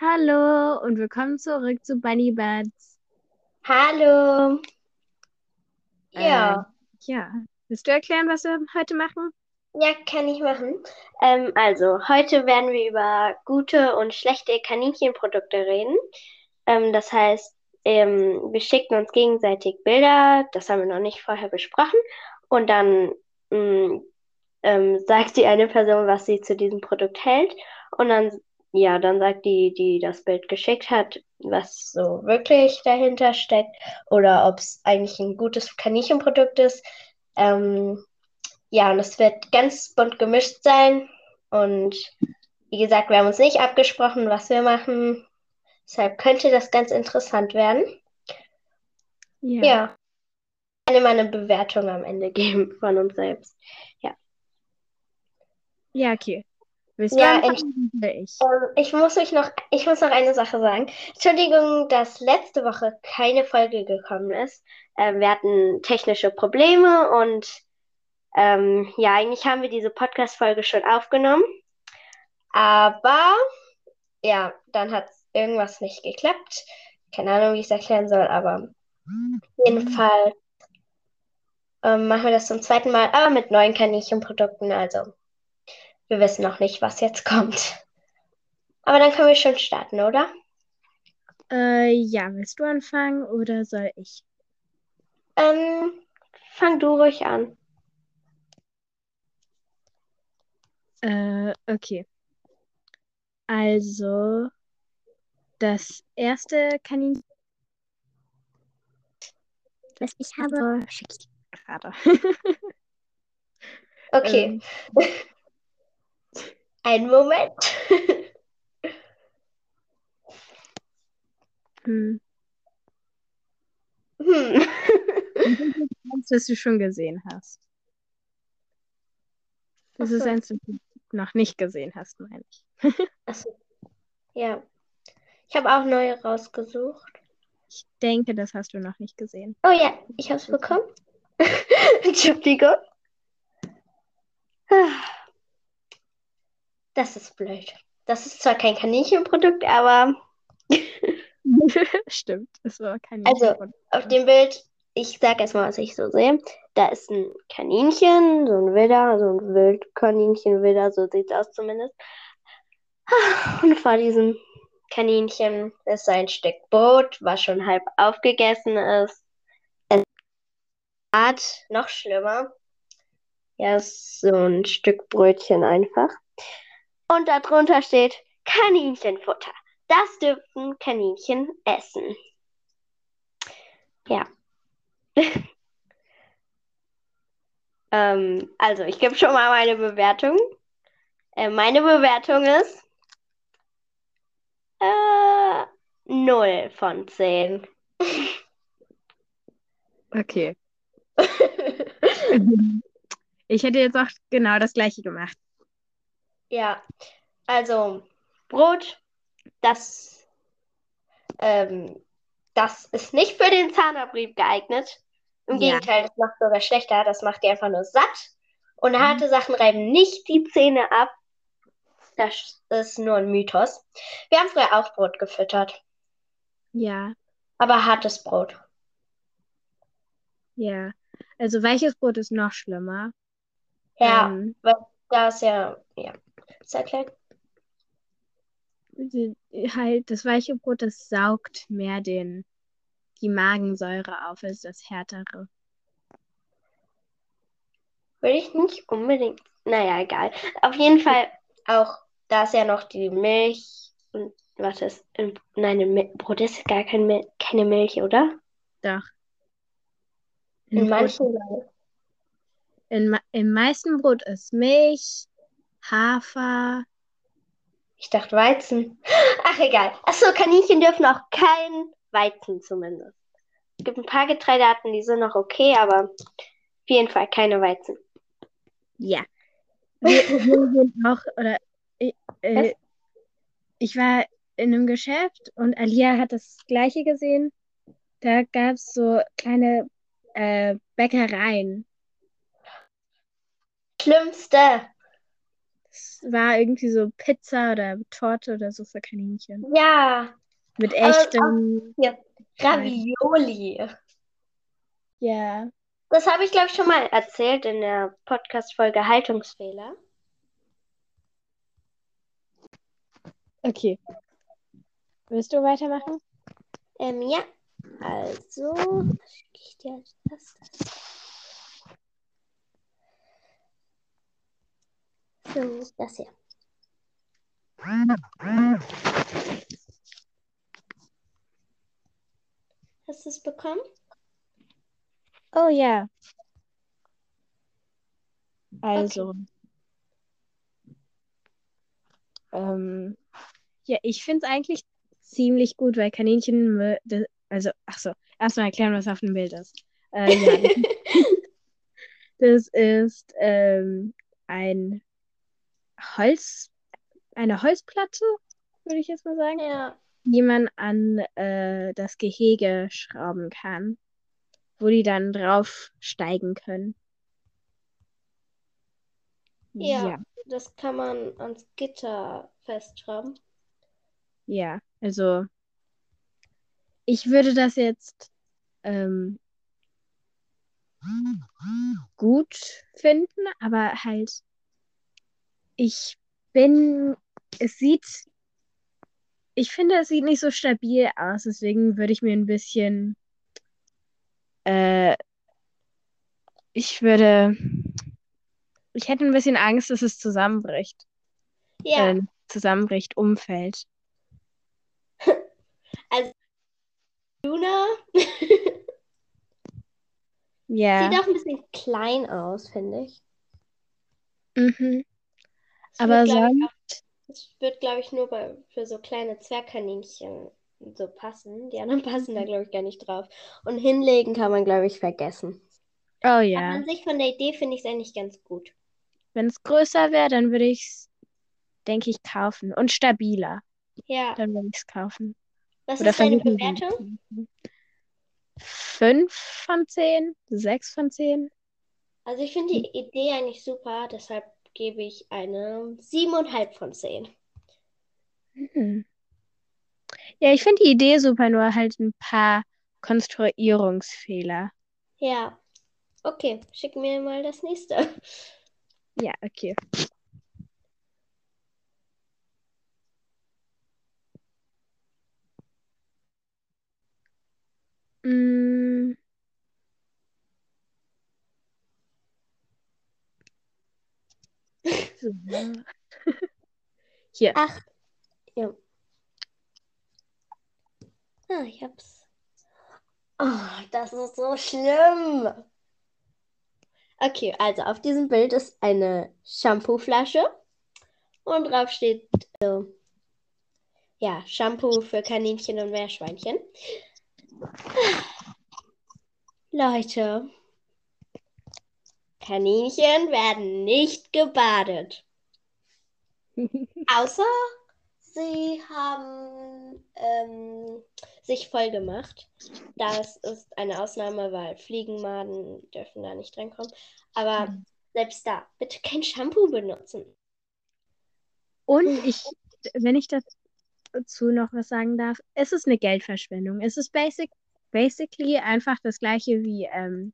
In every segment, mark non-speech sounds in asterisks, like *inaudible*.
Hallo und willkommen zurück zu Bunny Buds. Hallo. Ja, Ähm, ja, willst du erklären, was wir heute machen? ja, kann ich machen. Ähm, also, heute werden wir über gute und schlechte Kaninchenprodukte reden. Ähm, das heißt, ähm, wir schicken uns gegenseitig Bilder, das haben wir noch nicht vorher besprochen. Und dann mh, ähm, sagt die eine Person, was sie zu diesem Produkt hält. Und dann, ja, dann sagt die, die das Bild geschickt hat, was so wirklich dahinter steckt oder ob es eigentlich ein gutes Kaninchenprodukt ist. Ähm, ja, und es wird ganz bunt gemischt sein. Und wie gesagt, wir haben uns nicht abgesprochen, was wir machen. Deshalb könnte das ganz interessant werden. Ja. Ja, ich kann mal eine Bewertung am Ende geben von uns selbst. Ja, okay. Willst du Ja, anfangen oder ich? Ähm, ich muss mich noch, ich muss noch eine Sache sagen. Entschuldigung, dass letzte Woche keine Folge gekommen ist. Ähm, wir hatten technische Probleme und ähm, ja, eigentlich haben wir diese Podcast-Folge schon aufgenommen. Aber ja, dann hat irgendwas nicht geklappt. Keine Ahnung, wie ich es erklären soll, aber auf jeden Fall ähm, machen wir das zum zweiten Mal, aber mit neuen Kaninchenprodukten. Also wir wissen noch nicht, was jetzt kommt. Aber dann können wir schon starten, oder? Äh, ja, willst du anfangen oder soll ich? Ähm, fang du ruhig an. Äh, okay. Also, das erste Kaninchen, das ich habe, schicke ich gerade. *laughs* Okay, Ähm, *laughs* einen Moment. hm. Hm. Das du schon gesehen hast. Das Ach ist so. eins, das du noch nicht gesehen hast, meine ich. Achso, ja. Ich habe auch neue rausgesucht. Ich denke, das hast du noch nicht gesehen. Oh ja, ich habe es bekommen. *laughs* Entschuldigung. Das ist blöd. Das ist zwar kein Kaninchenprodukt, aber *laughs* Stimmt, es war kein Also, auf dem Bild, ich sag erstmal, was ich so sehe. Da ist ein Kaninchen, so ein Widder, so ein Wildkaninchen, Widder, so sieht's aus zumindest. *sighs* Und vor diesem Kaninchen ist ein Stück Brot, was schon halb aufgegessen ist. Es Art noch schlimmer. Ja, ist so ein Stück Brötchen einfach. Und darunter steht Kaninchenfutter. Das dürfen Kaninchen essen. Ja. *laughs* Ähm, also, ich gebe schon mal meine Bewertung. Äh, meine Bewertung ist äh, 0 von 10. Okay. *laughs* Ich hätte jetzt auch genau das gleiche gemacht. Ja, also Brot, das, ähm, das ist nicht für den Zahnabrieb geeignet. Im Ja. Gegenteil, das macht sogar schlechter. Das macht die einfach nur satt. Und harte Sachen reiben nicht die Zähne ab. Das ist nur ein Mythos. Wir haben früher auch Brot gefüttert, Ja, aber hartes Brot. ja. Also weiches Brot ist noch schlimmer. Ja, Ähm, weil da ist ja, ja, ist erklärt. die- halt das weiche Brot, das saugt mehr den, die Magensäure auf als das härtere. Würde ich nicht unbedingt. Naja, egal. Auf jeden Fall auch, da ist ja noch die Milch und was ist? in- Nein, im Brot ist gar kein Mil keine Milch, oder? Doch. In Brot, manchen. in, im meisten Brot ist Milch, Hafer. Ich dachte Weizen. Ach, egal. Achso, Kaninchen dürfen auch kein Weizen zumindest. Es gibt ein paar Getreidearten, die sind noch okay, aber auf jeden Fall keine Weizen. Ja. Wir, sind auch, oder ich, äh, ich war in einem Geschäft und Alia hat das Gleiche gesehen. Da gab es so kleine äh, Bäckereien. Schlimmste. Das das war irgendwie so Pizza oder Torte oder so für Kaninchen. Ja, Mit echtem. ja. Ravioli. Ja. Das habe ich, glaube ich, schon mal erzählt in der Podcast-Folge Haltungsfehler. Okay. Willst du weitermachen? Ähm, ja, also, schicke ich dir als erstes? So, das hier. Hast du es bekommen? Oh ja. Also. Ähm, ja, ich finde es eigentlich ziemlich gut, weil Kaninchen, also, ach so, erstmal erklären, was auf dem Bild ist. Äh, ja, *laughs* das ist ähm, ein Holz, eine Holzplatte, würde ich jetzt mal sagen, Ja. die man an äh, das Gehege schrauben kann, wo die dann drauf steigen können. Ja, das kann man ans Gitter festschrauben. Ja, also ich würde das jetzt ähm, gut finden, aber halt, ich bin, es sieht, ich finde, es sieht nicht so stabil aus, deswegen würde ich mir ein bisschen, äh, ich würde, ich hätte ein bisschen Angst, dass es zusammenbricht, Ja, äh, zusammenbricht, umfällt. *laughs* Luna *laughs* Ja, sieht auch ein bisschen klein aus, finde ich. mhm. Aber wird, glaub ich, es wird, glaube ich, nur bei, für so kleine Zwergkaninchen so passen. Die anderen *laughs* passen da, glaube ich, gar nicht drauf. Und hinlegen kann man, glaube ich, vergessen. oh Aber ja. an sich von der Idee finde ich es eigentlich ganz gut. Wenn es größer wäre, dann würde ich es, denke ich, kaufen. Und stabiler. Ja, Dann würde ich es kaufen. was Oder ist deine Bewertung? Fünf von zehn? Sechs von zehn? Also ich finde die Idee eigentlich super, deshalb gebe ich eine siebeneinhalb von zehn. Hm. Ja, ich finde die Idee super, nur halt ein paar Konstruierungsfehler. Ja, okay, schick mir mal das nächste. *laughs* Ja, okay. Mm. *laughs* So. *laughs* Hier. Ach, ja. Ah, ich hab's. Oh, das ist so schlimm. Okay, also auf diesem Bild ist eine Shampooflasche und drauf steht äh, ja Shampoo für Kaninchen und Meerschweinchen. Leute, Kaninchen werden nicht gebadet. *laughs* Außer sie haben ähm, sich voll gemacht. Das ist eine Ausnahme, weil Fliegenmaden dürfen da nicht reinkommen. Aber selbst da, bitte kein Shampoo benutzen. Und ich, wenn ich dazu noch was sagen darf, es ist eine Geldverschwendung. Es ist basic, basically einfach das gleiche wie ähm,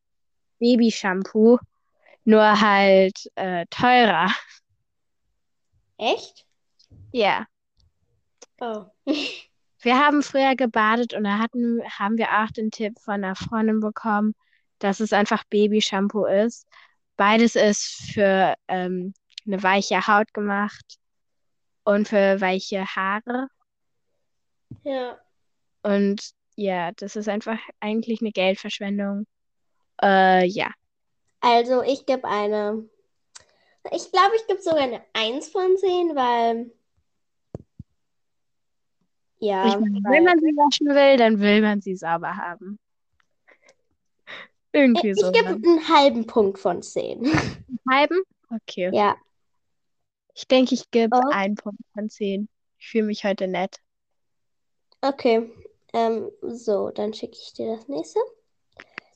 Babyshampoo, nur halt äh, teurer. Echt? Ja. Oh. *laughs* Wir haben früher gebadet und da hatten, haben wir auch den Tipp von einer Freundin bekommen, dass es einfach Babyshampoo ist. Beides ist für ähm, eine weiche Haut gemacht und für weiche Haare. Ja. Und ja, das ist einfach eigentlich eine Geldverschwendung. Äh, ja. Also ich gebe eine. Ich glaube, ich gebe sogar eine 1 von 10, weil. Ja, Ich weil- wenn man sie waschen will, dann will man sie sauber haben. Irgendwie ich so. gebe einen halben Punkt von 10. Halben? Okay. Ja. Ich denke, ich gebe Oh. einen Punkt von zehn. Ich fühle mich heute nett. Okay. Ähm, so, dann schicke ich dir das nächste.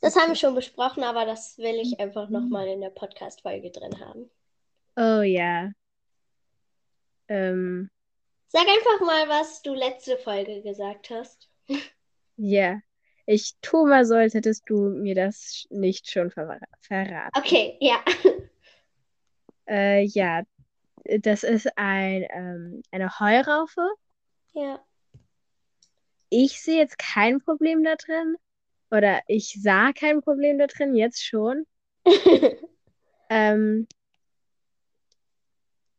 Das haben wir schon besprochen, aber das will ich einfach nochmal in der Podcast-Folge drin haben. Oh ja. Ähm, Sag einfach mal, was du letzte Folge gesagt hast. ja. Ich tue mal so, als hättest du mir das nicht schon ver verraten. Okay, ja. *laughs* Äh, ja, das ist ein, ähm, eine Heuraufe. Ja. Ich sehe jetzt kein Problem da drin. Oder ich sah kein Problem da drin, jetzt schon. *laughs* Ähm,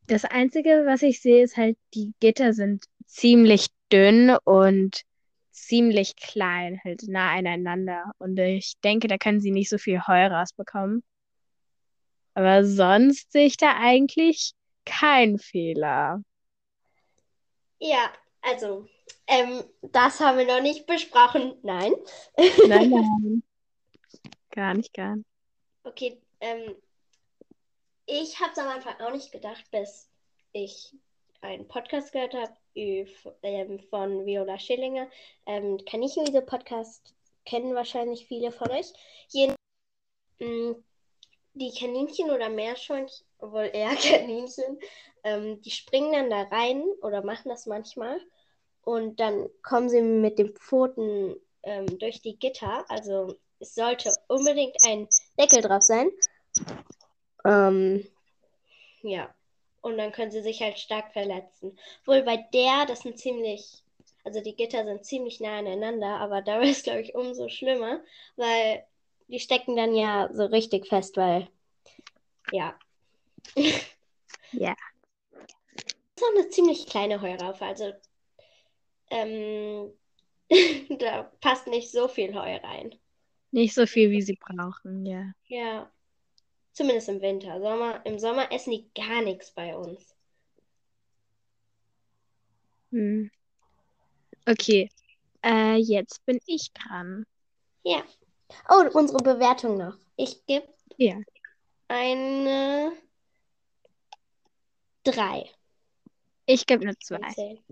das Einzige, was ich sehe, ist halt, die Gitter sind ziemlich dünn und ziemlich klein, halt nah aneinander. Und ich denke, da können sie nicht so viel Heu rausbekommen. Aber sonst sehe ich da eigentlich keinen Fehler. Ja, also, ähm, das haben wir noch nicht besprochen. Nein. Nein, *laughs* nein. Gar nicht, gar nicht. Okay, ähm, ich habe es am Anfang auch nicht gedacht, bis ich einen Podcast gehört habe ähm, von Viola Schillinger. Ähm, Kaninchenwiese-Podcast kennen wahrscheinlich viele von euch. Jeden, mh, die Kaninchen oder Meerschweinchen, wohl eher *laughs* Kaninchen, ähm, die springen dann da rein oder machen das manchmal. Und dann kommen sie mit den Pfoten ähm, durch die Gitter. Also es sollte unbedingt ein Deckel drauf sein. Ähm, ja. Und dann können sie sich halt stark verletzen. Wohl bei der, das sind ziemlich, also die Gitter sind ziemlich nah aneinander, aber da ist, glaube ich, umso schlimmer, weil die stecken dann ja so richtig fest, weil, ja. Ja. Das ist auch eine ziemlich kleine Heuraufe, also ähm, *laughs* da passt nicht so viel Heu rein. Nicht so viel, wie sie brauchen, ja. Ja. Zumindest im Winter. Sommer, Im Sommer essen die gar nichts bei uns. Hm. Okay. Äh, jetzt bin ich dran. Ja. Oh, unsere Bewertung noch. Ich gebe Ja. eine 3 Ich gebe eine von 2. 10.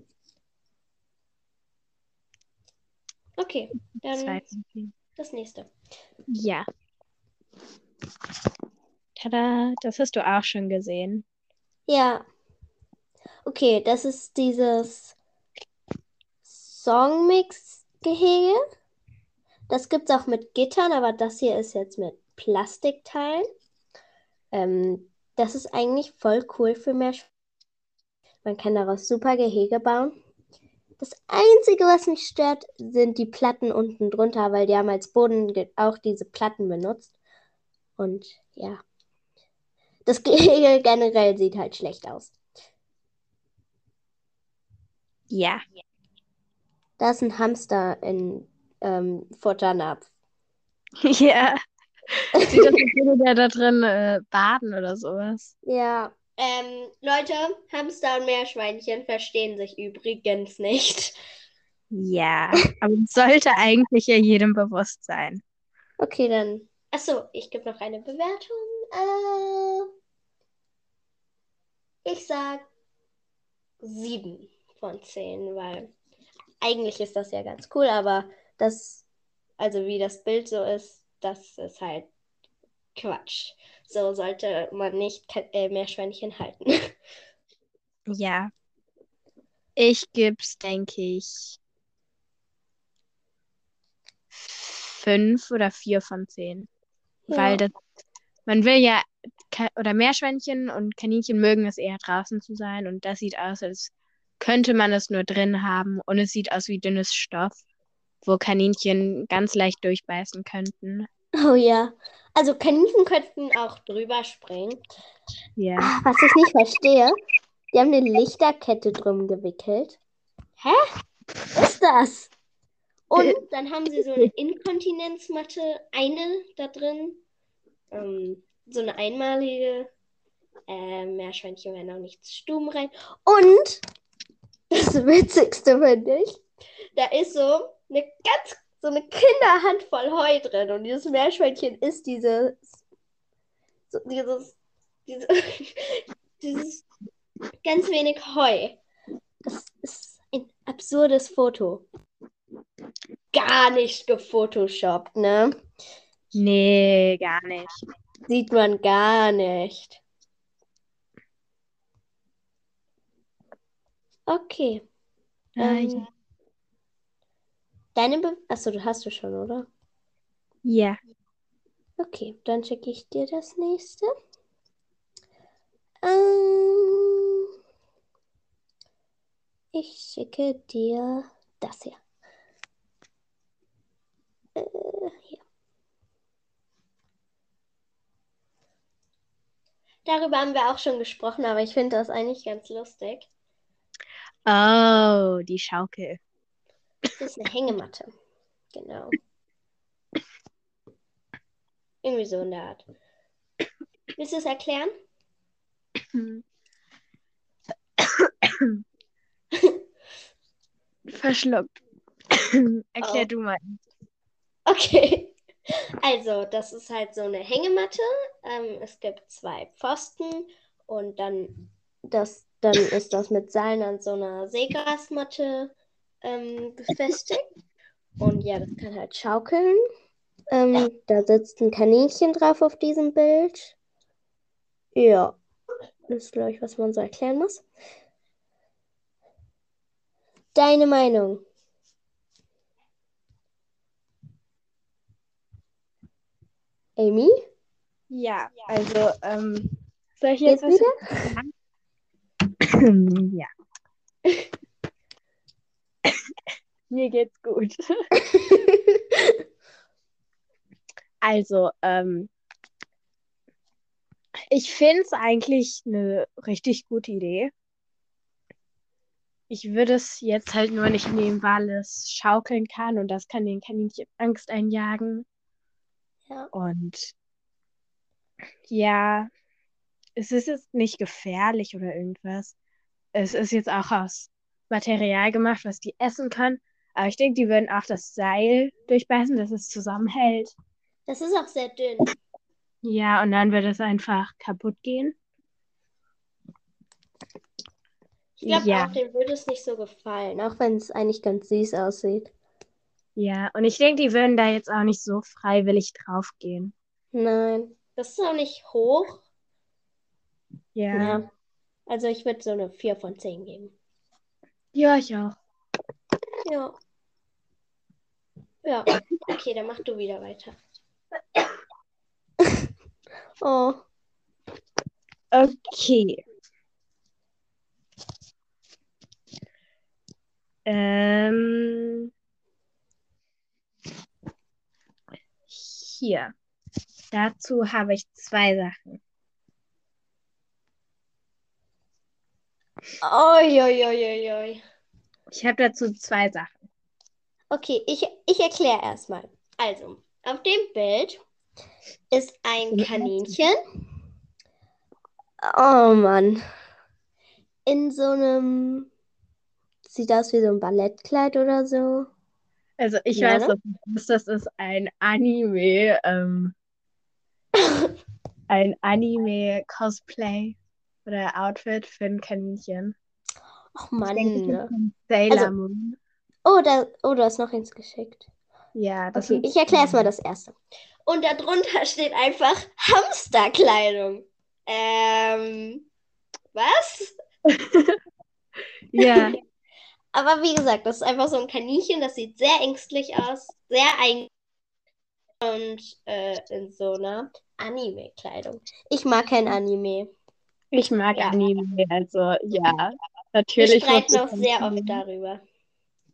Okay, dann Zwei von zehn. das nächste. Ja. Tada, das hast du auch schon gesehen. Ja. Okay, das ist dieses Songmix-Gehege. Das gibt es auch mit Gittern, aber das hier ist jetzt mit Plastikteilen. Ähm, das ist eigentlich voll cool für Meerschweinchen. Man kann daraus super Gehege bauen. Das Einzige, was mich stört, sind die Platten unten drunter, weil die haben als Boden auch diese Platten benutzt. Und ja, das *laughs* Gehege generell sieht halt schlecht aus. Ja. Da ist ein Hamster in ähm, Futternapf. *laughs* Ja. *laughs* Sieht das aus, als würde der da drin äh, baden oder sowas. Ja. Ähm, Leute, Hamster und Meerschweinchen verstehen sich übrigens nicht. Ja. Aber sollte eigentlich ja jedem bewusst sein. Okay, dann. Achso, ich gebe noch eine Bewertung. Äh, ich sag sieben von zehn, weil eigentlich ist das ja ganz cool, aber das, also wie das Bild so ist, das ist halt Quatsch. So sollte man nicht äh, Meerschweinchen halten. *laughs* Ja. Ich geb's, denke ich, fünf oder vier von zehn. Weil Ja. das, man will ja, oder Meerschweinchen und Kaninchen mögen es eher draußen zu sein und das sieht aus, als könnte man es nur drin haben und es sieht aus wie dünnes Stoff, wo Kaninchen ganz leicht durchbeißen könnten. Oh ja. Also Kaninchen könnten auch drüber springen. Ja. Ah, was ich nicht verstehe, die haben eine Lichterkette drum gewickelt. Hä? Was ist das? Und dann haben sie so eine Inkontinenzmatte, eine da drin. Ähm, so eine einmalige. Äh, Meerschweinchen werden auch nicht stumm rein. Und *laughs* das Witzigste finde ich, da ist so eine ganz, so eine Kinderhandvoll Heu drin. Und dieses Meerschweinchen ist dieses, so, dieses, dieses, *laughs* dieses ganz wenig Heu. Das ist ein absurdes Foto. Gar nicht gefotoshoppt, ne? Nee, gar nicht. Sieht man gar nicht. Okay. Ähm. Deine Be Achso, du hast du schon, oder? ja. Okay, dann schicke ich dir das nächste. Ähm, ich schicke dir das hier. Äh, hier. Darüber haben wir auch schon gesprochen, aber ich finde das eigentlich ganz lustig. Oh, die Schaukel. Das ist eine Hängematte. Genau. Irgendwie so in der Art. Willst du es erklären? Verschluckt. Erklär Oh. du mal. Okay. Also, das ist halt so eine Hängematte. Ähm, es gibt zwei Pfosten und dann, das, dann ist das mit Seilen an so einer Seegrasmatte ähm, befestigt. Und ja, das kann halt schaukeln. Ähm, da sitzt ein Kaninchen drauf auf diesem Bild. Ja, das ist, glaube ich, was man so erklären muss. Deine Meinung? Amy? Ja, also, ähm, soll ich jetzt was wieder? ja. *laughs* Mir geht's gut. *laughs* Also, ähm, ich finde es eigentlich eine richtig gute Idee. Ich würde es jetzt halt nur nicht nehmen, weil es schaukeln kann und das kann den Kaninchen Angst einjagen. Ja. Und ja, es ist jetzt nicht gefährlich oder irgendwas. Es ist jetzt auch aus Material gemacht, was die essen können. Aber ich denke, die würden auch das Seil durchbeißen, dass es zusammenhält. Das ist auch sehr dünn. Ja, und dann wird es einfach kaputt gehen. Ich glaube Ja, auch, dem würde es nicht so gefallen, auch wenn es eigentlich ganz süß aussieht. ja. Und ich denke, die würden da jetzt auch nicht so freiwillig draufgehen. Nein, das ist auch nicht hoch. Ja. Ja. Also ich würde so eine 4 von 10 geben. Ja, ich auch. Ja. Ja. Okay, dann mach du wieder weiter. *coughs* Oh. Okay. Ähm, hier. Dazu habe ich zwei Sachen. Oi, oi, oi, oi, oi. Ich habe dazu zwei Sachen. Okay, ich, ich erkläre erstmal. Also, auf dem Bild ist ein Kaninchen. Oh Mann. In so einem. Sieht aus wie so ein Ballettkleid oder so. Also ich Ja, weiß, ne? was das ist. Ein Anime, ähm, *laughs* ein Anime-Cosplay oder Outfit für ein Kaninchen. Ach Ich denke, Mann. von Sailor Also- Moon. Oh, da, oh, du hast noch eins geschickt. Ja, das Okay, ich erkläre erstmal das erste. Und darunter steht einfach Hamsterkleidung. Ähm, was? *laughs* Ja, Aber wie gesagt, das ist einfach so ein Kaninchen, das sieht sehr ängstlich aus, sehr eigen und äh, in so einer Anime-Kleidung. Ich mag kein Anime. ich mag Ja. Anime, also ja, natürlich ich auch sehr das oft darüber.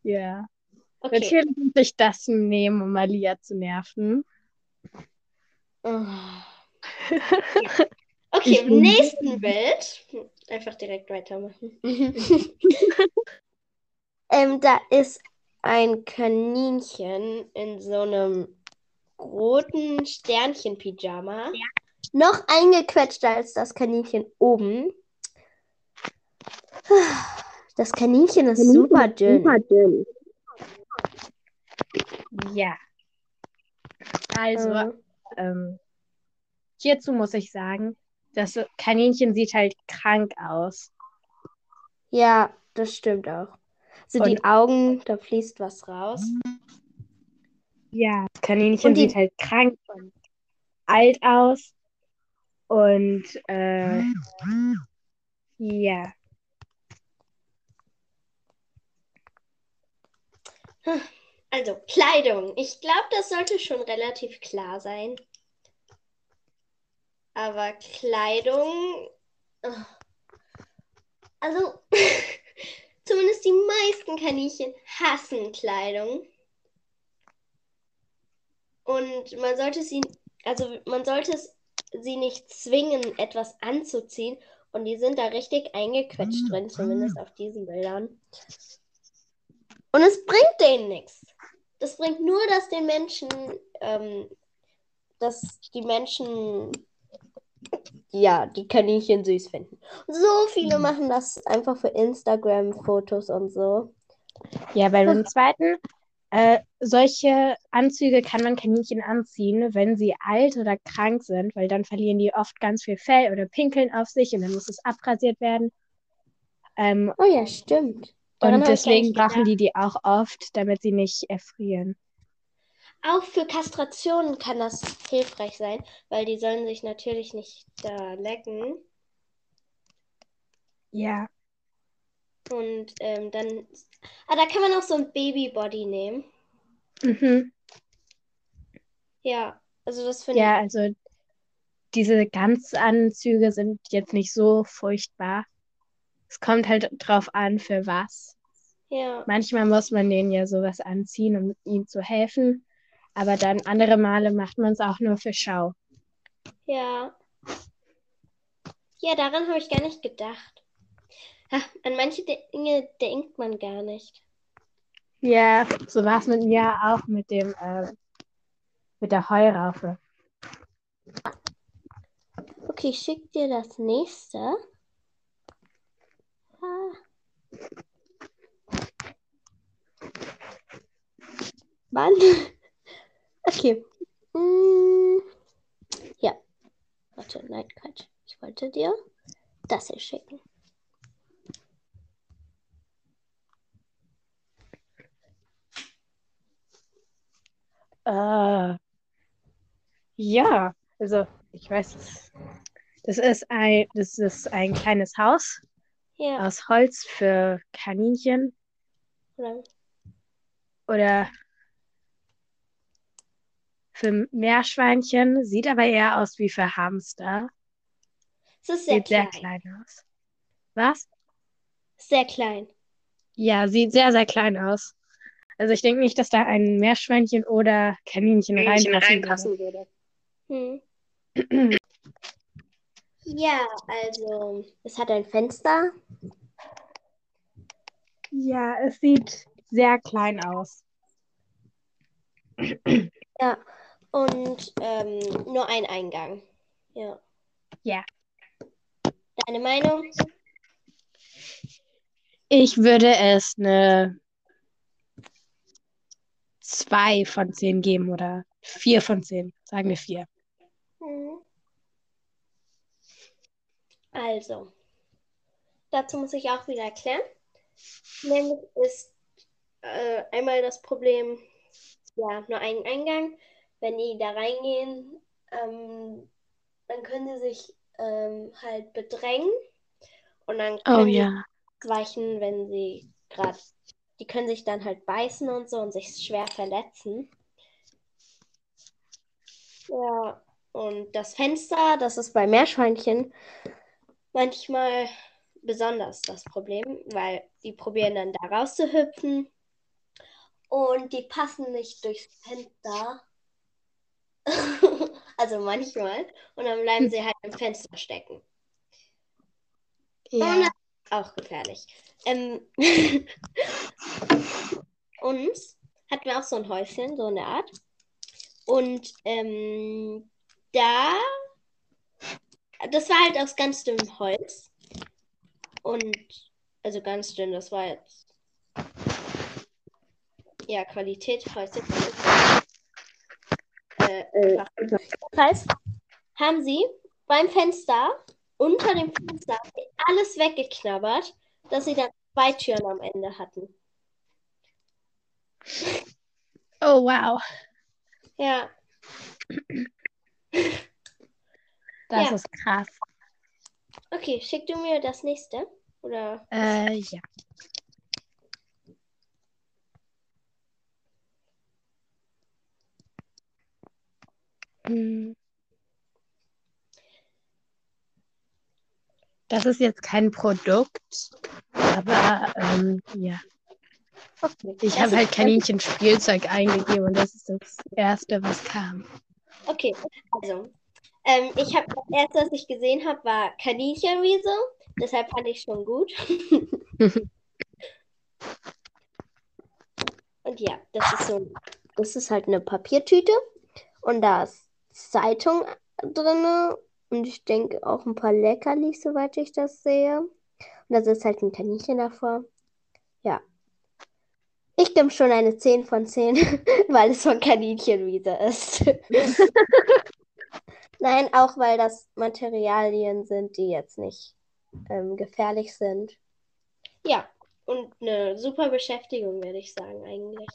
Ja, Okay. natürlich muss ich das nehmen, um Malia zu nerven. Oh. Okay, im nächsten Bild. Einfach direkt weitermachen. *laughs* ähm, da ist ein Kaninchen in so einem roten Sternchen-Pyjama. Noch eingequetschter als das Kaninchen oben. Das Kaninchen ist super dünn. Ja. Also, Äh, ähm, hierzu muss ich sagen, das Kaninchen sieht halt krank aus. ja, das stimmt auch. So Und- die Augen, da fließt was raus. Ja, das Kaninchen Und die- sieht halt krank und alt aus. Und äh, ja. Also, Kleidung. Ich glaube, das sollte schon relativ klar sein. Aber Kleidung. oh. Also, *laughs* zumindest die meisten Kaninchen hassen Kleidung. Und man sollte sie, also man sollte sie nicht zwingen, etwas anzuziehen. Und die sind da richtig eingequetscht drin, zumindest auf diesen Bildern. Und es bringt denen nichts. Das bringt nur, dass den Menschen, ähm, dass die Menschen, ja, die Kaninchen süß finden. So viele machen das einfach für Instagram-Fotos und so. Ja, bei dem zweiten, äh, solche Anzüge kann man Kaninchen anziehen, wenn sie alt oder krank sind, weil dann verlieren die oft ganz viel Fell oder pinkeln auf sich und dann muss es abrasiert werden. Ähm, Oh ja, stimmt. Und ich deswegen brauchen die die auch oft, damit sie nicht erfrieren. Auch für Kastrationen kann das hilfreich sein, weil die sollen sich natürlich nicht da lecken. Ja, Und ähm, dann. Ah, da kann man auch so ein Babybody nehmen. mhm. Ja, also das finde Ja, also diese Ganzanzüge sind jetzt nicht so furchtbar. Es kommt halt drauf an, für was. Ja. Manchmal muss man denen ja sowas anziehen, um ihnen zu helfen. Aber dann andere Male macht man es auch nur für Schau. Ja. Ja, daran habe ich gar nicht gedacht. Ha, an manche Dinge denkt man gar nicht. Ja, so war es mit mir auch mit dem, äh, mit der Heuraufe. Okay, ich schicke dir das nächste. Wann? *laughs* Okay. Mm, ja. Warte, nein, Quatsch. Ich wollte dir das hier schicken. Äh, ja, also ich weiß, es- das ist ein, das ist ein kleines Haus Ja. aus Holz für Kaninchen Oder? oder für Meerschweinchen, sieht aber eher aus wie für Hamster. Es ist sehr Sieht sehr klein. klein aus. Was? Sehr klein. Ja, sieht sehr, sehr klein aus. Also ich denke nicht, dass da ein Meerschweinchen oder Kaninchen reinpassen würde. Hm. *clears throat* Ja, also es hat ein Fenster. Ja, es sieht sehr klein aus. Ja. Und ähm, nur ein Eingang. Ja. Ja. Deine Meinung? Ich würde es eine 2 von 10 geben oder 4 von 10. Sagen wir 4. Mhm. Also, dazu muss ich auch wieder erklären. Nämlich ist äh, einmal das Problem, ja, nur einen Eingang. Wenn die da reingehen, ähm, dann können sie sich ähm, halt bedrängen und dann Oh können sie ja. weichen, wenn sie gerade, die können sich dann halt beißen und so und sich schwer verletzen. Ja, und das Fenster, das ist bei Meerschweinchen manchmal besonders das Problem, weil die probieren dann da rauszuhüpfen und die passen nicht durchs Fenster. *laughs* Also manchmal. Und dann bleiben sie halt im Fenster stecken. Und Ja. ist auch gefährlich. Ähm, *laughs* uns hatten wir auch so ein Häuschen, so eine Art. Und ähm, da, das war halt aus ganz dünnem Holz. Und, also ganz dünn, das war jetzt, ja, Qualität, Häuschen. Äh, einfach. Das heißt, haben sie beim Fenster, unter dem Fenster, alles weggeknabbert, dass sie dann zwei Türen am Ende hatten. Oh wow. Ja, *clears throat* Das ja. ist krass. Okay, schick du mir das nächste? Oder? Äh, ja. Hm. Das ist jetzt kein Produkt, aber ähm, ja. Okay. Ich also habe halt Kaninchen Spielzeug eingegeben und das ist das Erste, was kam. Okay, also ähm, ich habe das erste, was ich gesehen habe, war Kaninchenwiese. Deshalb fand ich schon gut. *laughs* Und ja, das ist so, das ist halt eine Papiertüte und da ist Zeitung drin und ich denke auch ein paar Leckerlis, soweit ich das sehe. Und da sitzt halt ein Kaninchen davor. Ja. Ich gebe schon eine 10 von 10, *laughs* weil es von Kaninchenwiese ist. *laughs* Nein, auch weil das Materialien sind, die jetzt nicht ähm, gefährlich sind. Ja, und eine super Beschäftigung, würde ich sagen, eigentlich.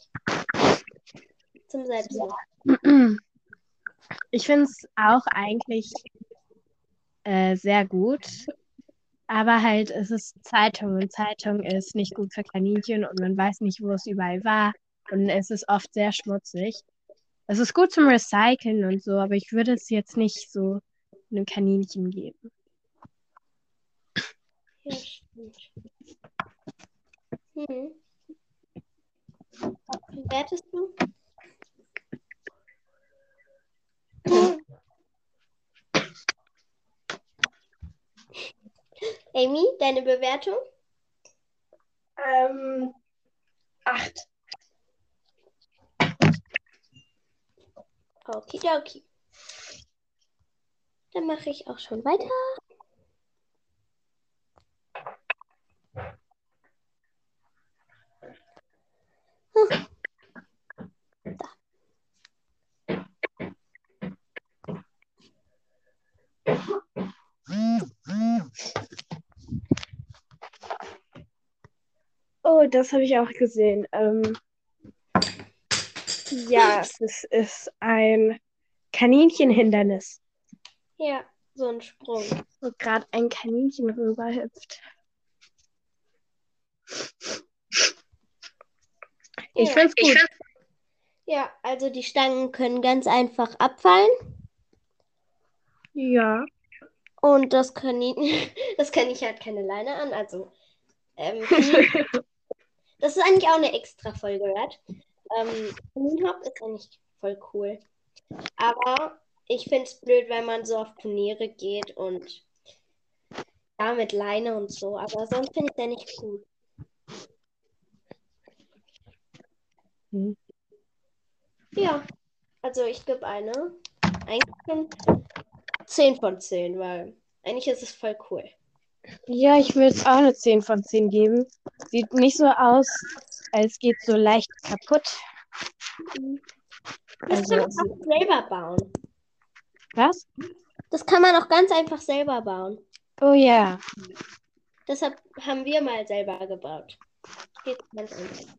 Zum Selbstmachen. Ich finde es auch eigentlich äh, sehr gut. Aber halt, es ist Zeitung und Zeitung ist nicht gut für Kaninchen und man weiß nicht, wo es überall war. Und es ist oft sehr schmutzig. Es ist gut zum Recyceln und so, aber ich würde es jetzt nicht so einem Kaninchen geben. Ja, stimmt. Hm. Was bewertest du? Amy, deine Bewertung? Ähm, acht. Okidoki. Dann mache ich auch schon weiter. Oh, das habe ich auch gesehen. Ähm, ja, es ist ein Kaninchenhindernis, Ja, so ein Sprung. wo gerade ein Kaninchen rüberhüpft. Ich Ja. finde es gut. Ja, also die Stangen können ganz einfach abfallen. Ja. Und das Kaninchen, *laughs* das Kaninchen hat keine Leine an, also ähm, Kaninchen, *laughs* das ist eigentlich auch eine extra Folge wert. Ähm, Kaninhop ist eigentlich voll cool. Aber ich finde es blöd, wenn man so auf Turniere geht und ja, mit Leine und so. Aber sonst finde ich den nicht gut. Hm. Ja, also ich gebe eine. Eigentlich schon 10 von 10, weil eigentlich ist es voll cool. Ja, ich würde es auch eine 10 von 10 geben. Sieht nicht so aus, als geht so leicht kaputt. Das Also, kann man auch selber bauen. was? Das kann man auch ganz einfach selber bauen. Oh ja. Deshalb haben wir mal selber gebaut. Geht ganz einfach.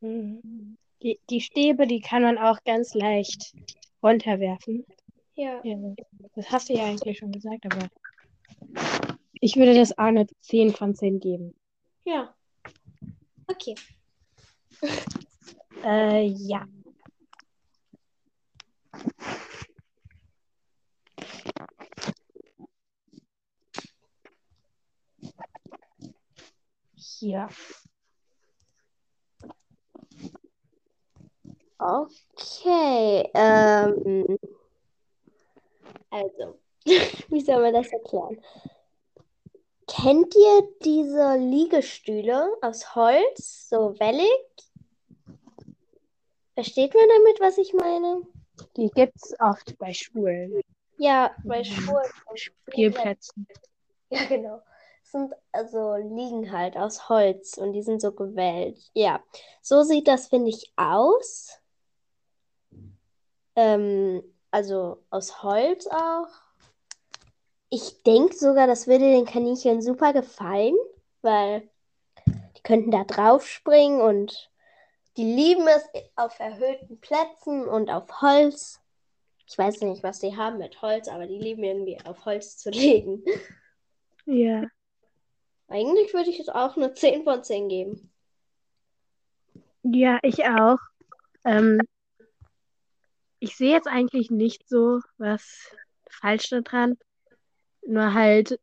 Mhm. Die, die Stäbe, die kann man auch ganz leicht runterwerfen. Ja. Ja, das hast du ja eigentlich schon gesagt, aber ich würde das auch eine 10 von 10 geben. Ja. Okay. *laughs* Äh, ja. Hier. Okay. Ähm, also, *laughs* wie soll man das erklären? Kennt ihr diese Liegestühle aus Holz, so wellig? Versteht man damit, was ich meine? Die gibt's oft bei Schulen, Ja, bei Mhm. Schulen. Spielplätzen. *laughs* Ja, genau. Es sind also liegen halt aus Holz und die sind so gewellt. Ja, so sieht das, finde ich, aus. Ähm, also aus Holz auch. Ich denke sogar, das würde den Kaninchen super gefallen, weil die könnten da drauf springen und die lieben es auf erhöhten Plätzen und auf Holz. Ich weiß nicht, was die haben mit Holz, aber die lieben irgendwie auf Holz zu *laughs* legen. Ja. Eigentlich würde ich es auch eine 10 von 10 geben. Ja, ich auch. Ähm, ich sehe jetzt eigentlich nicht so was falsch daran. Nur halt,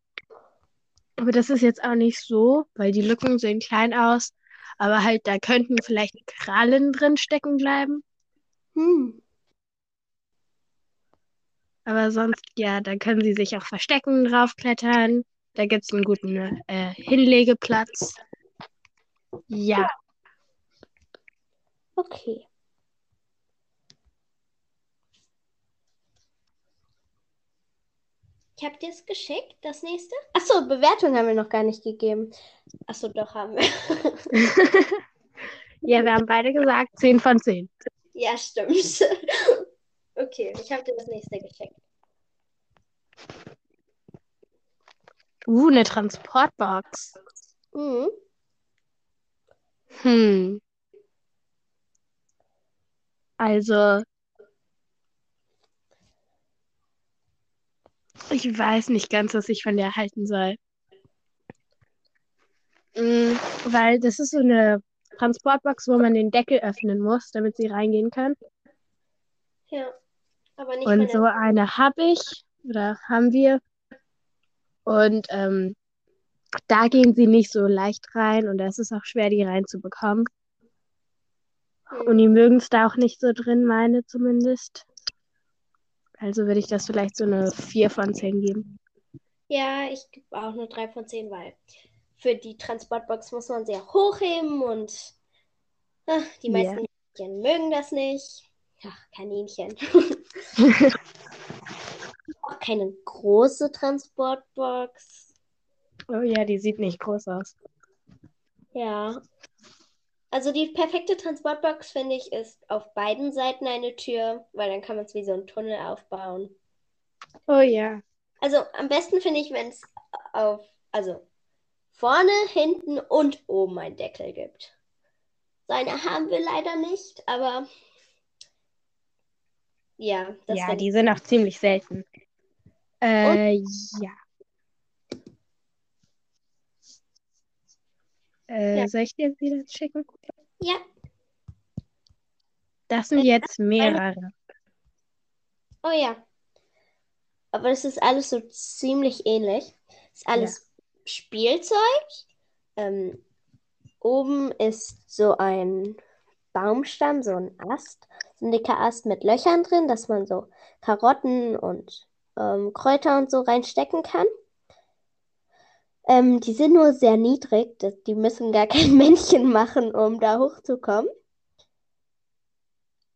aber das ist jetzt auch nicht so, weil die Lücken sehen klein aus. Aber halt, da könnten vielleicht Krallen drin stecken bleiben. Hm. Aber sonst, ja, da können sie sich auch verstecken, draufklettern. Da gibt es einen guten äh, Hinlegeplatz. Ja. Okay. Ich habe dir es geschickt, das nächste. Achso, Bewertung haben wir noch gar nicht gegeben. Achso, doch haben wir. *laughs* ja, wir haben beide gesagt 10 von 10. Ja, stimmt. *laughs* okay, ich habe dir das nächste geschickt. Uh, eine Transportbox. Mhm. Hm. Also, ich weiß nicht ganz, was ich von der halten soll. Mm, weil das ist so eine Transportbox, wo man den Deckel öffnen muss, damit sie reingehen kann. Ja, aber nicht Und so eine habe ich oder haben wir. Und ähm, da gehen sie nicht so leicht rein und es ist auch schwer, die reinzubekommen. Und Hm. die mögen es da auch nicht so drin, meine zumindest. Also würde ich das vielleicht so eine 4 von 10 geben. Ja, ich gebe auch nur 3 von 10, weil für die Transportbox muss man auch hochheben und ah, die meisten Kaninchen mögen das nicht. Ach, Kaninchen. *laughs* auch keine große Transportbox. Oh ja, die sieht nicht groß aus. Ja. Also die perfekte Transportbox, finde ich, ist auf beiden Seiten eine Tür, weil dann kann man es wie so ein Tunnel aufbauen. Oh ja. Also am besten finde ich, wenn es auf, also vorne, hinten und oben einen Deckel gibt. So eine haben wir leider nicht, aber ja, das Ja, die sind auch ziemlich selten. Äh, ja. Äh, Ja. soll ich dir wieder schicken? Ja, Das sind jetzt mehrere. oh ja. Aber das ist alles so ziemlich ähnlich. Ist alles Spielzeug. Ähm, oben ist so ein Baumstamm, so ein Ast, so ein dicker Ast mit Löchern drin, dass man so Karotten und ähm, Kräuter und so reinstecken kann. Ähm, die sind nur sehr niedrig, das, die müssen gar kein *laughs* Männchen machen, um da hochzukommen.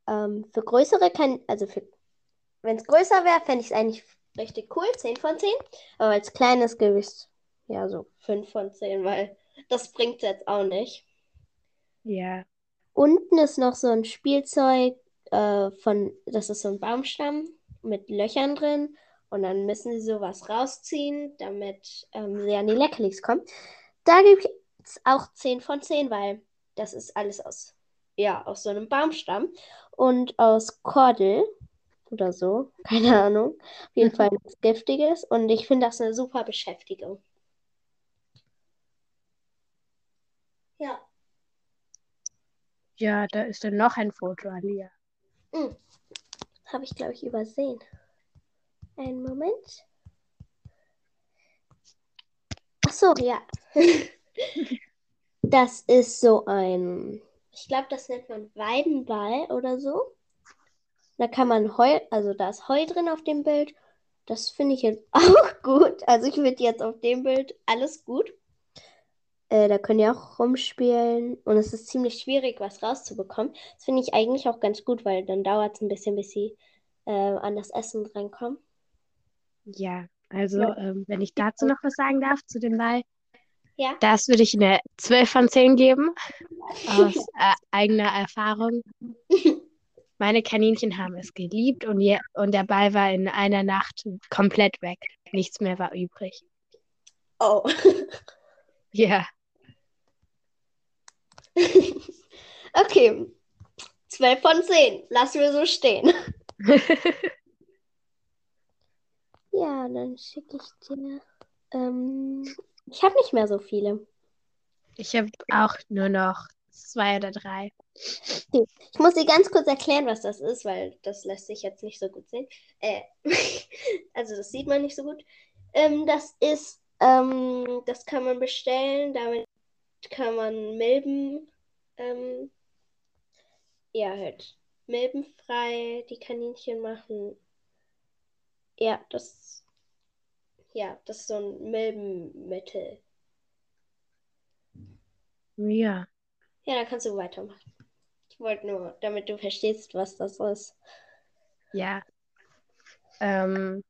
Ähm, für größere kann, also für, wenn es größer wäre, fände ich es eigentlich richtig cool, 10 von 10. Aber als kleines Gewicht, ja, so 5 von 10, weil das bringt jetzt auch nicht. Ja. Unten ist noch so ein Spielzeug äh, von, das ist so ein Baumstamm mit Löchern drin. Und dann müssen sie sowas rausziehen, damit ähm, sie an die Leckerlis kommen. Da gebe ich jetzt auch 10 von 10, weil das ist alles aus, ja, aus so einem Baumstamm und aus Kordel oder so. *laughs* Keine Ahnung. Auf jeden Fall nichts Giftiges. Und ich finde das eine super Beschäftigung. Ja. Ja, da ist dann noch ein Foto, Alia. Hm. Habe ich, glaube ich, übersehen. Einen Moment. Ach so, ja. *laughs* Das ist so ein, ich glaube, das nennt man Weidenball oder so. Da kann man Heu, also da ist Heu drin auf dem Bild. Das finde ich jetzt *laughs* auch gut. Also ich finde jetzt auf dem Bild alles gut. Äh, da können die auch rumspielen und es ist ziemlich schwierig, was rauszubekommen. Das finde ich eigentlich auch ganz gut, weil dann dauert es ein bisschen, bis sie äh, an das Essen reinkommen. Ja, also Ja. ähm, wenn ich dazu noch was sagen darf, zu dem Ball, Ja. das würde ich eine 12 von 10 geben, aus äh, eigener Erfahrung. Meine Kaninchen haben es geliebt und, je, und der Ball war in einer Nacht komplett weg. Nichts mehr war übrig. Oh. Ja, *laughs* Okay. 12 von 10. Lassen wir so stehen. *laughs* Ja, dann schicke ich dir. Ähm, ich habe nicht mehr so viele. ich habe auch nur noch zwei oder drei. Ich muss dir ganz kurz erklären, was das ist, weil das lässt sich jetzt nicht so gut sehen. Äh, *laughs* also das sieht man nicht so gut. Ähm, das ist, ähm, das kann man bestellen, damit kann man Milben, ähm, ja halt milbenfrei die Kaninchen machen. Ja, das, ja, das ist so ein Milbenmittel. Ja. Ja, dann kannst du weitermachen. Ich wollte nur, damit du verstehst, was das ist. Ja. Ähm,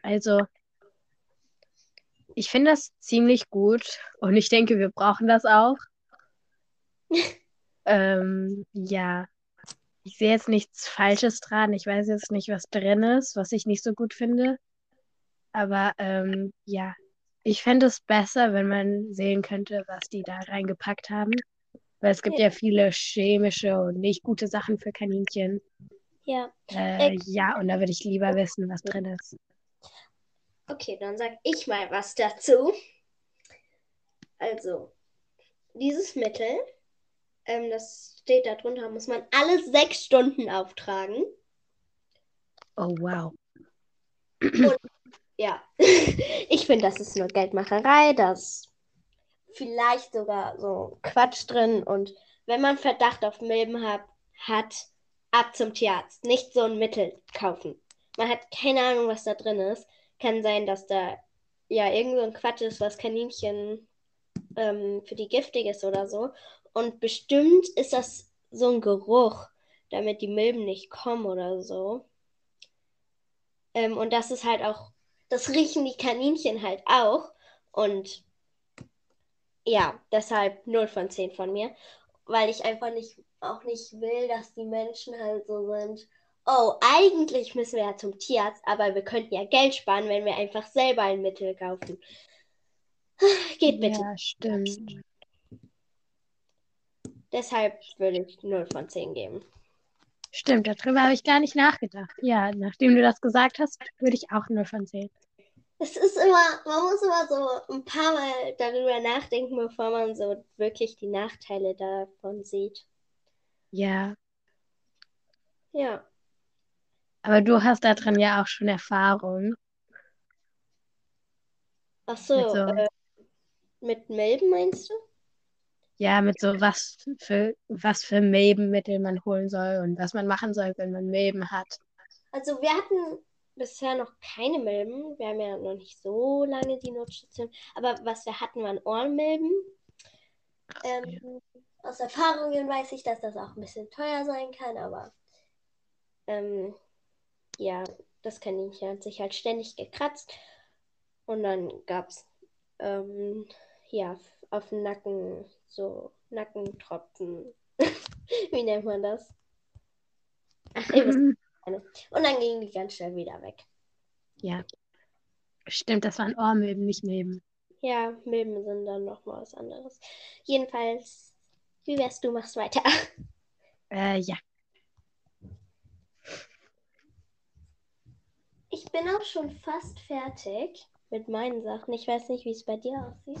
also, ich finde das ziemlich gut und ich denke, wir brauchen das auch. *laughs* ähm, ja, ich sehe jetzt nichts Falsches dran. Ich weiß jetzt nicht, was drin ist, was ich nicht so gut finde. Aber ähm, ja, ich fände es besser, wenn man sehen könnte, was die da reingepackt haben. Weil es gibt ja viele chemische und nicht gute Sachen für Kaninchen. Ja. Äh, ja, und da würde ich lieber wissen, was drin ist. Okay, dann sag ich mal was dazu. Also, dieses Mittel, ähm, das steht da drunter, muss man alle sechs Stunden auftragen. Oh, wow. Und ja, *laughs* ich finde, das ist nur Geldmacherei, das vielleicht sogar so Quatsch drin. Und wenn man Verdacht auf Milben hat, hat, ab zum Tierarzt. Nicht so ein Mittel kaufen. Man hat keine Ahnung, was da drin ist. Kann sein, dass da ja irgend so ein Quatsch ist, was Kaninchen ähm, für die giftig ist oder so. Und bestimmt ist das so ein Geruch, damit die Milben nicht kommen oder so. Ähm, und das ist halt auch, das riechen die Kaninchen halt auch. Und ja, deshalb 0 von 10 von mir. Weil ich einfach nicht, auch nicht will, dass die Menschen halt so sind. Oh, eigentlich müssen wir ja zum Tierarzt, aber wir könnten ja Geld sparen, wenn wir einfach selber ein Mittel kaufen. *sighs* Geht bitte. Ja, stimmt. Deshalb würde ich 0 von 10 geben. Stimmt, darüber habe ich gar nicht nachgedacht. Ja, nachdem du das gesagt hast, würde ich auch 0 von 10. Es ist immer, man muss immer so ein paar Mal darüber nachdenken, bevor man so wirklich die Nachteile davon sieht. Ja, Ja. aber du hast darin ja auch schon Erfahrung. Ach so, Mit so, äh, mit Milben meinst du? Ja, mit so was für, was für Milbenmittel man holen soll und was man machen soll, wenn man Milben hat. Also wir hatten bisher noch keine Milben. Wir haben ja noch nicht so lange die Notstation. Aber was wir hatten, waren Ohrenmilben. Ach so, ja. Ähm, aus Erfahrungen weiß ich, dass das auch ein bisschen teuer sein kann, aber ähm, ja, das Kaninchen hat sich halt ständig gekratzt. Und dann gab es ähm, ja auf dem Nacken so Nackentropfen. *laughs* Wie nennt man das? Ach, wisst keine. *laughs* Und dann gingen die ganz schnell wieder weg. Ja, stimmt, das waren Ohrmilben, nicht Milben. Ja, Milben sind dann nochmal was anderes. Jedenfalls, wie wärst du, machst weiter. *laughs* Äh, ja. Ich bin auch schon fast fertig mit meinen Sachen. Ich weiß nicht, wie es bei dir aussieht.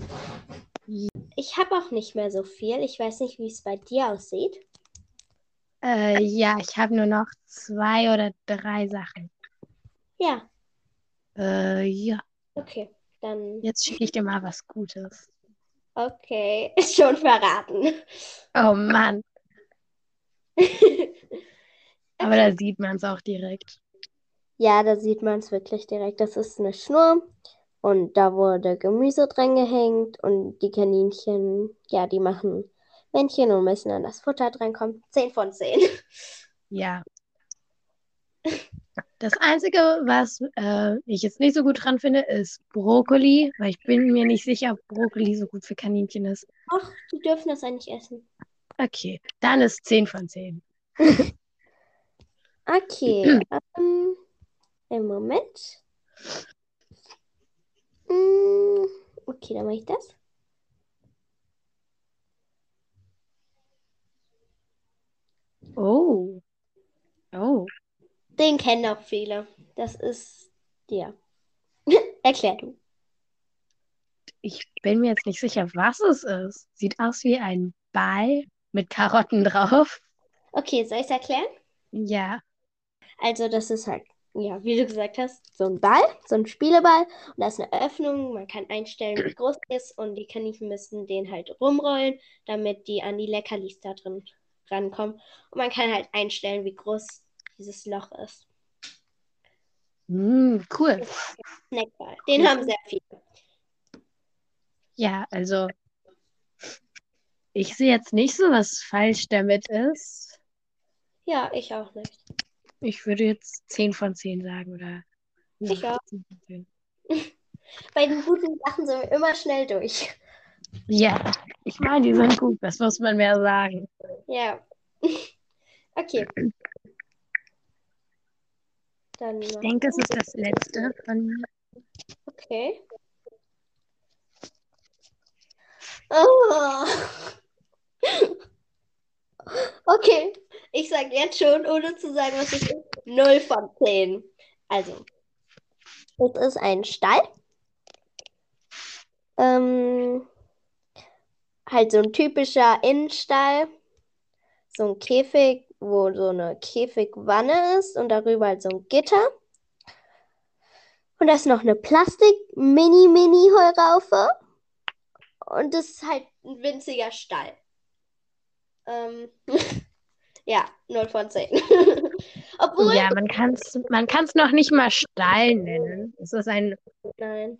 Ich habe auch nicht mehr so viel. Ich weiß nicht, wie es bei dir aussieht. Äh, ja, ich habe nur noch zwei oder drei Sachen. Ja, Äh, ja, okay. Dann, jetzt schicke ich dir mal was Gutes. okay. *laughs* Ist schon verraten. Oh Mann, *laughs* aber da sieht man es auch direkt. Ja, da sieht man es wirklich direkt. Das ist eine Schnur und da wurde Gemüse dran gehängt und die Kaninchen, ja, die machen Männchen und müssen an das Futter drankommen. 10 von 10. Ja. Das Einzige, was äh, ich jetzt nicht so gut dran finde, ist Brokkoli, weil ich bin mir nicht sicher, ob Brokkoli so gut für Kaninchen ist. Ach, die dürfen das eigentlich essen. Okay, dann ist 10 von 10. *laughs* Okay, *clears throat* ähm, einen Moment. Mm, okay, dann mache ich das. Oh, oh. Den kennen auch viele. Das ist, ja. *laughs* Erklär du. ich bin mir jetzt nicht sicher, was es ist. Sieht aus wie ein Ball mit Karotten drauf. Okay, soll ich es erklären? Ja. Also, das ist halt, ja, wie du gesagt hast, so ein Ball, so ein Spieleball. Und da ist eine Öffnung. Man kann einstellen, wie groß er ist. Und die Kaninchen müssen den halt rumrollen, damit die an die Leckerlis da drin rankommen. Und man kann halt einstellen, wie groß dieses Loch ist. Mm, cool. Snackball. Den haben sehr viele. Ja, also ich sehe jetzt nicht so, was falsch damit ist. Ja, ich auch nicht. Ich würde jetzt 10 von 10 sagen, oder? Ich auch. 10 von 10. *laughs* Bei den guten Sachen sind wir immer schnell durch. Ja, ich meine, die sind gut, was muss man mehr sagen? Ja. *laughs* Okay. Dann Ich denke, das ist das letzte von mir. Okay. Oh. *laughs* Okay, ich sage jetzt schon, ohne zu sagen, was es ist, 0 von 10. Also, es ist ein Stall. Ähm, halt so ein typischer Innenstall. So ein Käfig, wo so eine Käfigwanne ist und darüber halt so ein Gitter. Und da ist noch eine Plastik-Mini-Mini-Heuraufe. Und das ist halt ein winziger Stall. Ähm, *laughs* ja, 0 von 10. *laughs* Obwohl, Ja, man kann es man kann's noch nicht mal Stall nennen. Es ist ein nein,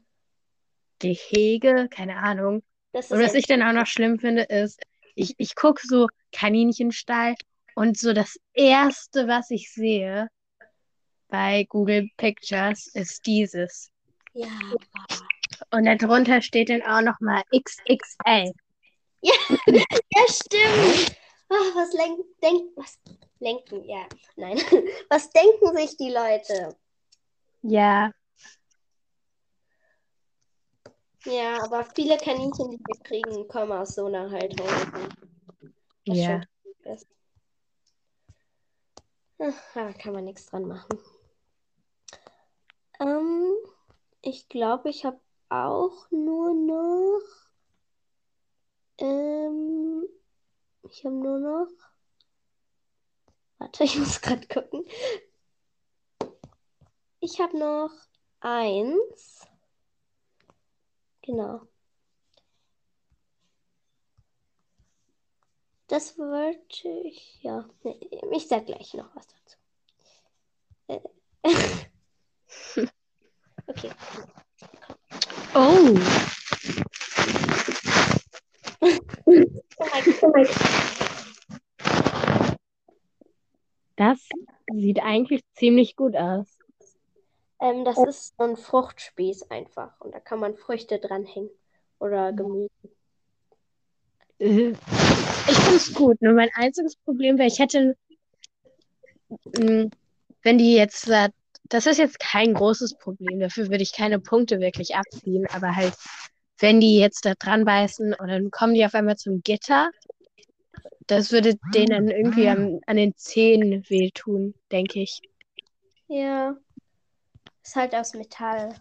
Gehege, keine Ahnung. das ist Und was ich dann auch noch schlimm finde, ist, ich, ich gucke so Kaninchenstall und so das Erste, was ich sehe bei Google Pictures, ist dieses. ja, Und darunter steht dann auch noch mal XXL. *laughs* ja, stimmt. Ach, was lenken, denk, was lenken, ja, nein, *laughs* was denken sich die Leute? Ja, Ja, aber viele Kaninchen, die wir kriegen, kommen aus so einer Haltung. Was ja. ist. Ach, da kann man nichts dran machen. Ähm, ich glaube, ich habe auch nur noch. Ähm, ich habe nur noch. Warte, ich muss gerade gucken. Ich habe noch eins. Genau. Das wollte ich. Ja, nee, ich sag gleich noch was dazu. Äh, *laughs* Okay. Oh, Oh mein Gott, oh mein Gott. Das sieht eigentlich ziemlich gut aus. Ähm, das ist so ein Fruchtspieß einfach. Und da kann man Früchte dranhängen. Oder Gemüse. Äh, Ich finde es gut. Nur mein einziges Problem wäre, ich hätte, mh, wenn die jetzt, äh, das ist jetzt kein großes Problem, dafür würde ich keine Punkte wirklich abziehen, aber halt, wenn die jetzt da dran beißen und dann kommen die auf einmal zum Gitter, das würde denen irgendwie am, an den Zähnen wehtun, denke ich. Ja. Ist halt aus Metall.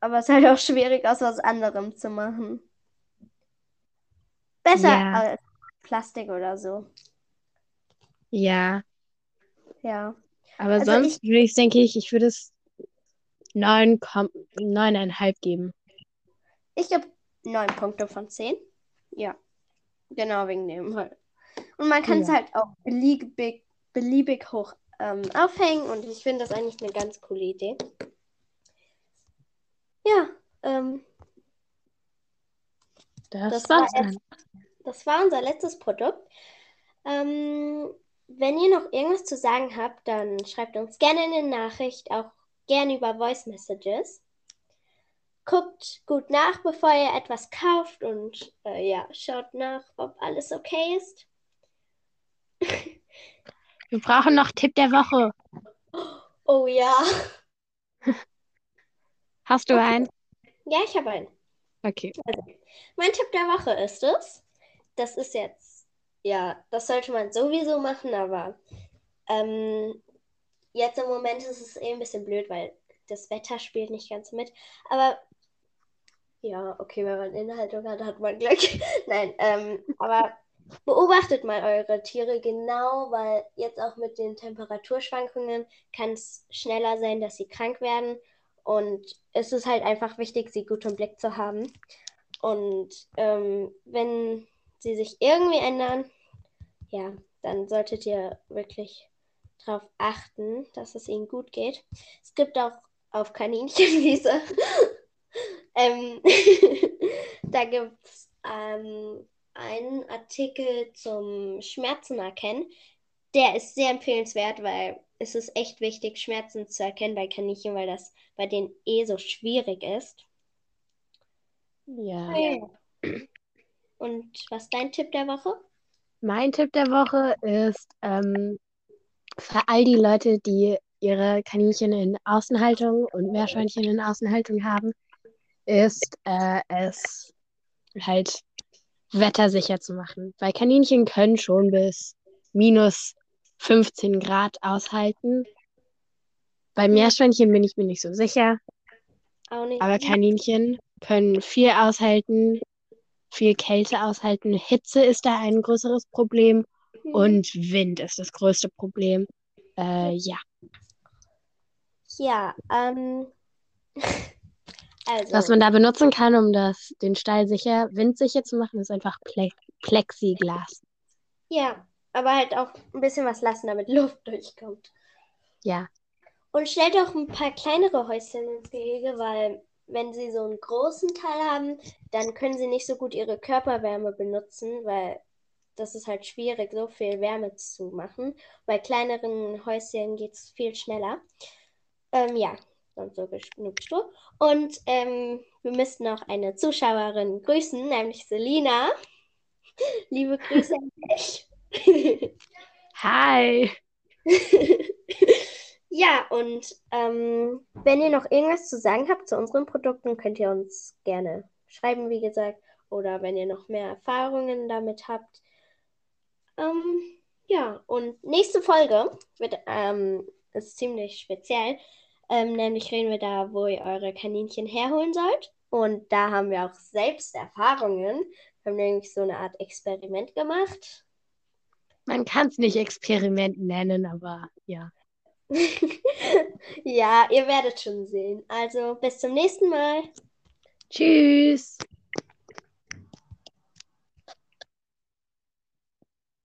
Aber ist halt auch schwierig, aus was anderem zu machen. Besser Ja. als Plastik oder so. Ja, Ja. aber Also sonst würde ich, denke ich, ich würde es neun, Kom- neuneinhalb geben. Ich gebe 9 Punkte von 10. Ja. Genau wegen dem halt. Und man kann es Ja. halt auch beliebig, beliebig hoch ähm, aufhängen und ich finde das eigentlich eine ganz coole Idee. Ja, ähm, Das, Das war's war dann. das war unser letztes Produkt. Ähm, wenn ihr noch irgendwas zu sagen habt, dann schreibt uns gerne eine Nachricht, auch gerne über Voice Messages. Guckt gut nach, bevor ihr etwas kauft und äh, ja, schaut nach, ob alles okay ist. *laughs* Wir brauchen noch Tipp der Woche. Oh ja. Hast du einen? Ja, ich habe einen. Okay. Mein Tipp der Woche ist es. Das ist jetzt, ja, das sollte man sowieso machen, aber ähm, jetzt im Moment ist es eh ein bisschen blöd, weil das Wetter spielt nicht ganz mit. Aber Ja, okay, wenn man Inhaltung hat, hat man Glück. *laughs* Nein, ähm, aber beobachtet mal eure Tiere genau, weil jetzt auch mit den Temperaturschwankungen kann es schneller sein, dass sie krank werden. Und es ist halt einfach wichtig, sie gut im Blick zu haben. Und ähm, wenn sie sich irgendwie ändern, ja, dann solltet ihr wirklich darauf achten, dass es ihnen gut geht. Es gibt auch auf Kaninchenwiese, *laughs* ähm, *laughs* da gibt es ähm, einen Artikel zum Schmerzen erkennen. Der ist sehr empfehlenswert, weil es ist echt wichtig, Schmerzen zu erkennen bei Kaninchen, weil das bei denen eh so schwierig ist. Ja. Und was ist dein Tipp der Woche? Mein Tipp der Woche ist ähm, für all die Leute, die ihre Kaninchen in Außenhaltung und Meerschweinchen in Außenhaltung haben, ist äh, es halt wettersicher zu machen. Weil Kaninchen können schon bis minus 15 Grad aushalten. Bei Meerschweinchen bin ich mir nicht so sicher. Nicht. Aber Kaninchen können viel aushalten, viel Kälte aushalten. Hitze ist da ein größeres Problem Mhm. und Wind ist das größte Problem. Äh, ja, Ja, ähm, *laughs* also, was man da benutzen kann, um das, den Stall sicher, windsicher zu machen, ist einfach Ple Plexiglas. ja, aber halt auch ein bisschen was lassen, damit Luft durchkommt. Ja, Und stellt auch ein paar kleinere Häuschen ins Gehege, weil wenn sie so einen großen Teil haben, dann können sie nicht so gut ihre Körperwärme benutzen, weil das ist halt schwierig, so viel Wärme zu machen. Bei kleineren Häuschen geht es viel schneller. Ähm, ja, sonst so genug Stroh. Und ähm, wir müssten noch eine Zuschauerin grüßen, nämlich Selina. *laughs* Liebe Grüße an dich. *laughs* hi! *laughs* Ja, und ähm, wenn ihr noch irgendwas zu sagen habt zu unseren Produkten, könnt ihr uns gerne schreiben, wie gesagt, oder wenn ihr noch mehr Erfahrungen damit habt. Ähm, ja, und nächste Folge wird, ähm, ist ziemlich speziell, ähm, nämlich reden wir da, wo ihr eure Kaninchen herholen sollt. Und da haben wir auch selbst Erfahrungen. Wir haben nämlich so eine Art Experiment gemacht. Man kann es nicht Experiment nennen, aber ja. *laughs* Ja, ihr werdet schon sehen. Also bis zum nächsten Mal. Tschüss!